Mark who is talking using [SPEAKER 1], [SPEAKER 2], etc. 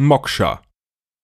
[SPEAKER 1] Moksha.